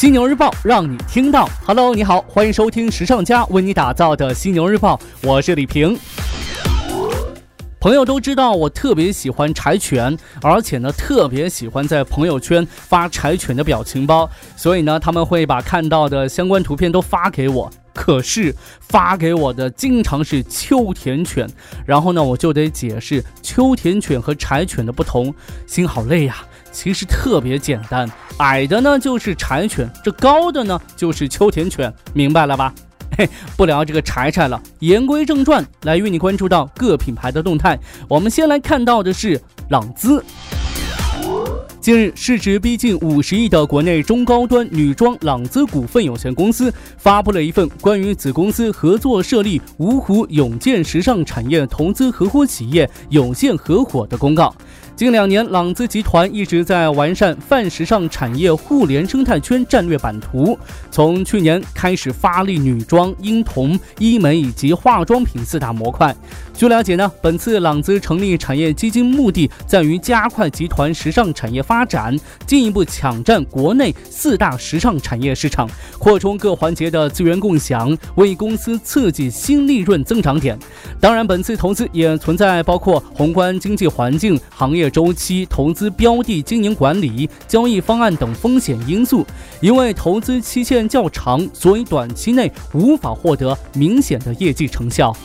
犀牛日报让你听到。Hello，你好，欢迎收听时尚家为你打造的犀牛日报，我是李平。朋友都知道我特别喜欢柴犬，而且呢特别喜欢在朋友圈发柴犬的表情包，所以呢他们会把看到的相关图片都发给我。可是发给我的经常是秋田犬，然后呢我就得解释秋田犬和柴犬的不同，心好累呀。其实特别简单，矮的呢就是柴犬，这高的呢就是秋田犬，明白了吧？嘿，不聊这个柴柴了，言归正传，来与你关注到各品牌的动态。我们先来看到的是朗姿。近日，市值逼近五十亿的国内中高端女装朗姿股份有限公司发布了一份关于子公司合作设立芜湖永健时尚产业投资合伙企业有限合伙的公告。近两年，朗姿集团一直在完善泛时尚产业互联生态圈战略版图。从去年开始发力女装、婴童、医美以及化妆品四大模块。据了解呢，本次朗姿成立产业基金目的在于加快集团时尚产业发展，进一步抢占国内四大时尚产业市场，扩充各环节的资源共享，为公司刺激新利润增长点。当然，本次投资也存在包括宏观经济环境、行业。周期、投资标的经营管理、交易方案等风险因素，因为投资期限较长，所以短期内无法获得明显的业绩成效。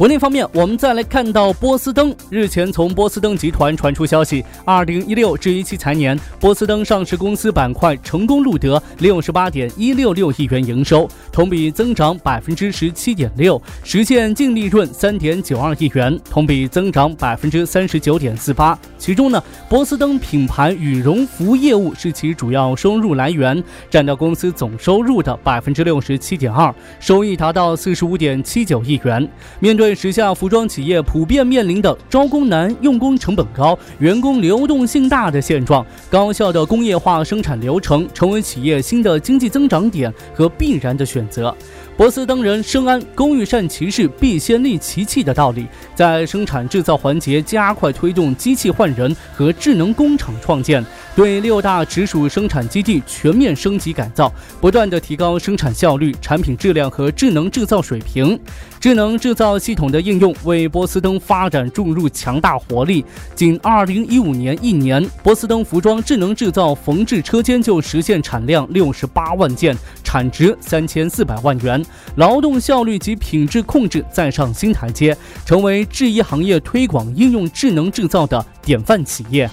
国内方面，我们再来看到波司登。日前，从波司登集团传出消息，二零一六至一七财年，波司登上市公司板块成功录得六十八点一六六亿元营收，同比增长百分之十七点六，实现净利润三点九二亿元，同比增长百分之三十九点四八。其中呢，波司登品牌羽绒服业务是其主要收入来源，占到公司总收入的百分之六十七点二，收益达到四十五点七九亿元。面对时下服装企业普遍面临的招工难、用工成本高、员工流动性大的现状，高效的工业化生产流程成为企业新的经济增长点和必然的选择。博斯登人深谙“工欲善其事，必先利其器”的道理，在生产制造环节加快推动机器换人和智能工厂创建，对六大直属生产基地全面升级改造，不断的提高生产效率、产品质量和智能制造水平。智能制造系统的应用为波司登发展注入强大活力。仅2015年一年，波司登服装智能制造缝制车间就实现产量68万件，产值3400万元，劳动效率及品质控制再上新台阶，成为制衣行业推广应用智能制造的典范企业。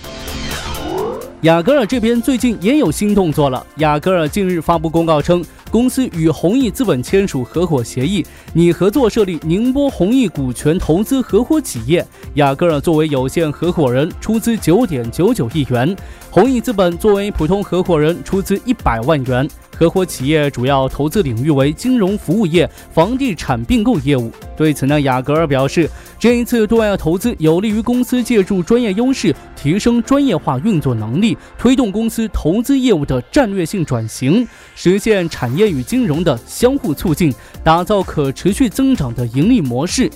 雅戈尔这边最近也有新动作了。雅戈尔近日发布公告称，公司与弘毅资本签署合伙协议，拟合作设立宁波弘毅股权投资合伙企业。雅戈尔作为有限合伙人，出资九点九九亿元；弘毅资本作为普通合伙人，出资一百万元。合伙企业主要投资领域为金融服务业、房地产并购业务。对此呢，雅戈尔表示，这一次对外投资有利于公司借助专业优势，提升专业化运作能力，推动公司投资业务的战略性转型，实现产业与金融的相互促进，打造可持续增长的盈利模式。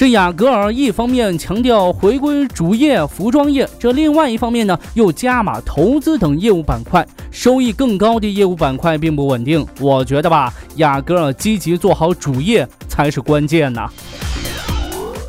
这雅戈尔一方面强调回归主业服装业，这另外一方面呢，又加码投资等业务板块，收益更高的业务板块并不稳定。我觉得吧，雅戈尔积极做好主业才是关键呐。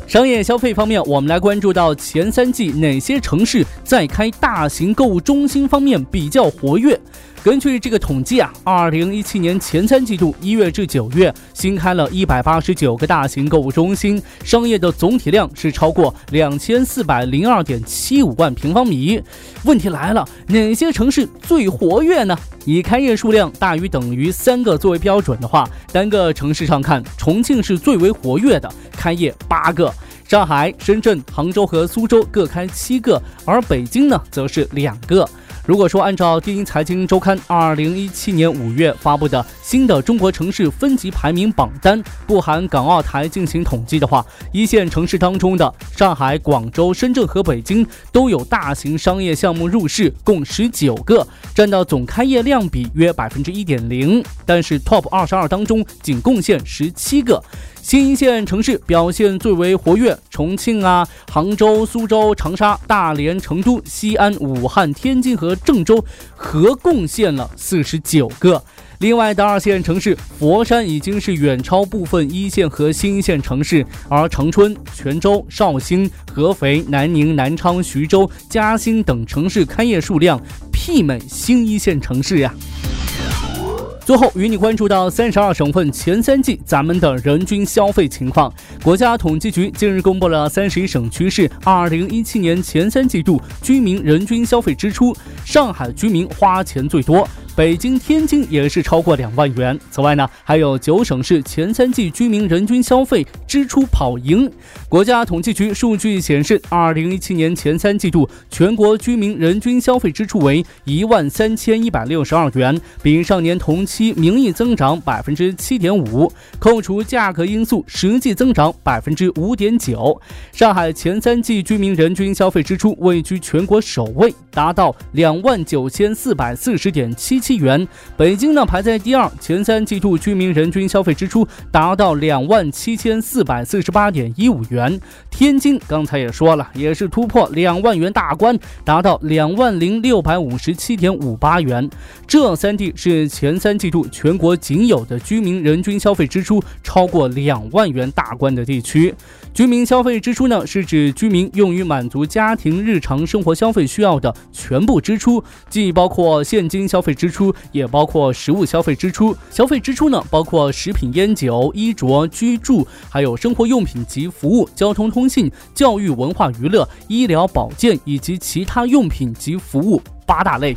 商业消费方面，我们来关注到前三季哪些城市在开大型购物中心方面比较活跃。根据这个统计啊，二零一七年前三季度一月至九月，新开了一百八十九个大型购物中心，商业的总体量是超过两千四百零二点七五万平方米。问题来了，哪些城市最活跃呢？以开业数量大于等于三个作为标准的话，单个城市上看，重庆是最为活跃的，开业八个；上海、深圳、杭州和苏州各开七个，而北京呢，则是两个。如果说按照第一财经周刊二零一七年五月发布的新的中国城市分级排名榜单，不含港澳台进行统计的话，一线城市当中的上海、广州、深圳和北京都有大型商业项目入市，共十九个，占到总开业量比约百分之一点零。但是 TOP 二十二当中仅贡献十七个。新一线城市表现最为活跃，重庆啊、杭州、苏州、长沙、大连、成都、西安、武汉、天津和郑州合贡献了四十九个。另外的二线城市佛山已经是远超部分一线和新一线城市，而长春、泉州、绍兴、合肥、南宁、南昌、徐州、嘉兴等城市开业数量媲美新一线城市呀。最后，与你关注到三十二省份前三季咱们的人均消费情况。国家统计局近日公布了三十一省区市二零一七年前三季度居民人均消费支出，上海居民花钱最多。北京、天津也是超过两万元。此外呢，还有九省市前三季居民人均消费支出跑赢。国家统计局数据显示，二零一七年前三季度全国居民人均消费支出为一万三千一百六十二元，比上年同期名义增长百分之七点五，扣除价格因素，实际增长百分之五点九。上海前三季居民人均消费支出位居全国首位，达到两万九千四百四十点七。七元，北京呢排在第二，前三季度居民人均消费支出达到两万七千四百四十八点一五元。天津刚才也说了，也是突破两万元大关，达到两万零六百五十七点五八元。这三地是前三季度全国仅有的居民人均消费支出超过两万元大关的地区。居民消费支出呢，是指居民用于满足家庭日常生活消费需要的全部支出，既包括现金消费支，出也包括食物消费支出。消费支出呢，包括食品、烟酒、衣着、居住，还有生活用品及服务、交通通信、教育、文化娱乐、医疗保健以及其他用品及服务八大类。